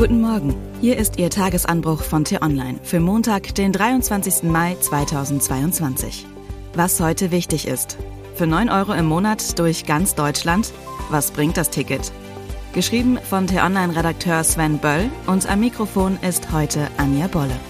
Guten Morgen. Hier ist Ihr Tagesanbruch von T-Online für Montag, den 23. Mai 2022. Was heute wichtig ist. Für 9 Euro im Monat durch ganz Deutschland. Was bringt das Ticket? Geschrieben von T-Online-Redakteur Sven Böll und am Mikrofon ist heute Anja Bolle.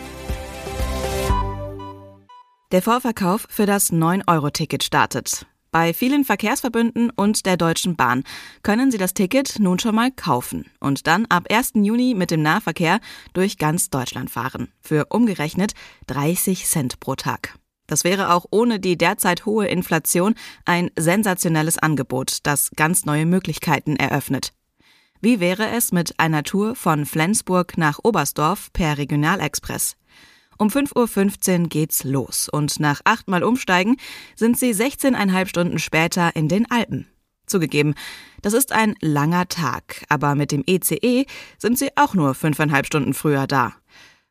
Der Vorverkauf für das 9-Euro-Ticket startet. Bei vielen Verkehrsverbünden und der Deutschen Bahn können Sie das Ticket nun schon mal kaufen und dann ab 1. Juni mit dem Nahverkehr durch ganz Deutschland fahren. Für umgerechnet 30 Cent pro Tag. Das wäre auch ohne die derzeit hohe Inflation ein sensationelles Angebot, das ganz neue Möglichkeiten eröffnet. Wie wäre es mit einer Tour von Flensburg nach Oberstdorf per Regionalexpress? Um 5.15 Uhr geht's los und nach achtmal Umsteigen sind sie 16,5 Stunden später in den Alpen. Zugegeben, das ist ein langer Tag, aber mit dem ECE e sind sie auch nur fünfeinhalb Stunden früher da.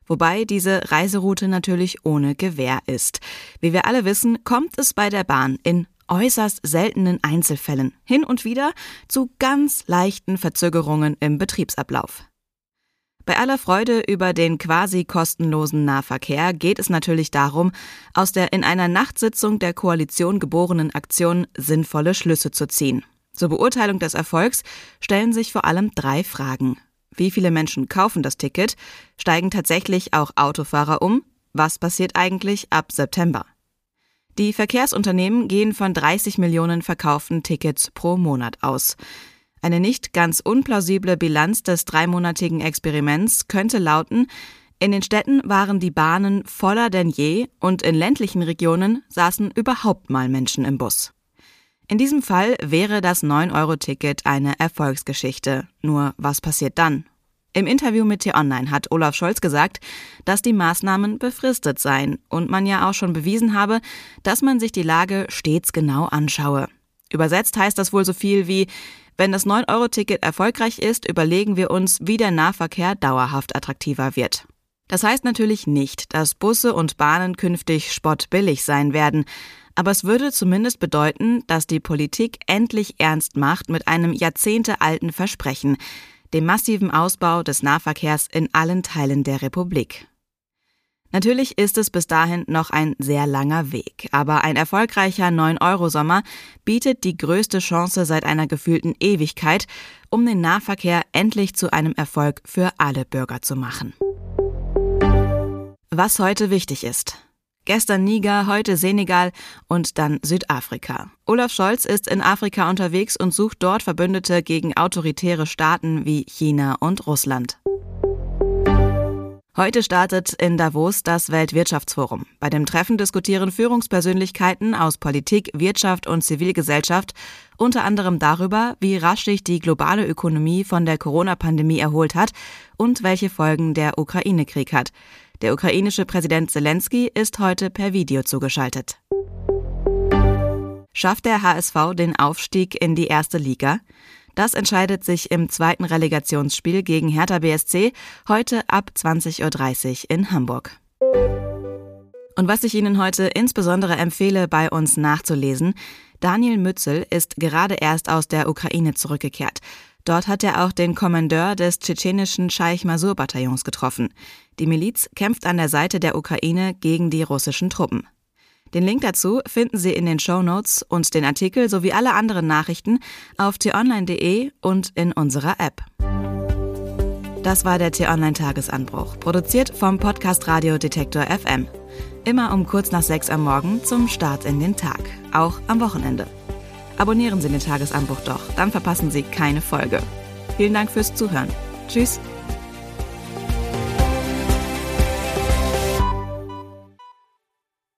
Wobei diese Reiseroute natürlich ohne Gewähr ist. Wie wir alle wissen, kommt es bei der Bahn in äußerst seltenen Einzelfällen hin und wieder zu ganz leichten Verzögerungen im Betriebsablauf. Bei aller Freude über den quasi kostenlosen Nahverkehr geht es natürlich darum, aus der in einer Nachtsitzung der Koalition geborenen Aktion sinnvolle Schlüsse zu ziehen. Zur Beurteilung des Erfolgs stellen sich vor allem drei Fragen. Wie viele Menschen kaufen das Ticket? Steigen tatsächlich auch Autofahrer um? Was passiert eigentlich ab September? Die Verkehrsunternehmen gehen von 30 Millionen verkauften Tickets pro Monat aus. Eine nicht ganz unplausible Bilanz des dreimonatigen Experiments könnte lauten, in den Städten waren die Bahnen voller denn je und in ländlichen Regionen saßen überhaupt mal Menschen im Bus. In diesem Fall wäre das 9-Euro-Ticket eine Erfolgsgeschichte. Nur was passiert dann? Im Interview mit T-Online hat Olaf Scholz gesagt, dass die Maßnahmen befristet seien und man ja auch schon bewiesen habe, dass man sich die Lage stets genau anschaue. Übersetzt heißt das wohl so viel wie, wenn das 9-Euro-Ticket erfolgreich ist, überlegen wir uns, wie der Nahverkehr dauerhaft attraktiver wird. Das heißt natürlich nicht, dass Busse und Bahnen künftig spottbillig sein werden, aber es würde zumindest bedeuten, dass die Politik endlich ernst macht mit einem jahrzehntealten Versprechen, dem massiven Ausbau des Nahverkehrs in allen Teilen der Republik. Natürlich ist es bis dahin noch ein sehr langer Weg, aber ein erfolgreicher 9-Euro-Sommer bietet die größte Chance seit einer gefühlten Ewigkeit, um den Nahverkehr endlich zu einem Erfolg für alle Bürger zu machen. Was heute wichtig ist. Gestern Niger, heute Senegal und dann Südafrika. Olaf Scholz ist in Afrika unterwegs und sucht dort Verbündete gegen autoritäre Staaten wie China und Russland. Heute startet in Davos das Weltwirtschaftsforum. Bei dem Treffen diskutieren Führungspersönlichkeiten aus Politik, Wirtschaft und Zivilgesellschaft unter anderem darüber, wie rasch sich die globale Ökonomie von der Corona-Pandemie erholt hat und welche Folgen der Ukraine-Krieg hat. Der ukrainische Präsident Zelensky ist heute per Video zugeschaltet. Schafft der HSV den Aufstieg in die erste Liga? Das entscheidet sich im zweiten Relegationsspiel gegen Hertha BSC heute ab 20.30 Uhr in Hamburg. Und was ich Ihnen heute insbesondere empfehle, bei uns nachzulesen, Daniel Mützel ist gerade erst aus der Ukraine zurückgekehrt. Dort hat er auch den Kommandeur des tschetschenischen Scheich Masur Bataillons getroffen. Die Miliz kämpft an der Seite der Ukraine gegen die russischen Truppen. Den Link dazu finden Sie in den Show Notes und den Artikel sowie alle anderen Nachrichten auf t-online.de und in unserer App. Das war der T-Online Tagesanbruch, produziert vom Podcast Radio Detektor FM. Immer um kurz nach sechs am Morgen zum Start in den Tag, auch am Wochenende. Abonnieren Sie den Tagesanbruch doch, dann verpassen Sie keine Folge. Vielen Dank fürs Zuhören. Tschüss.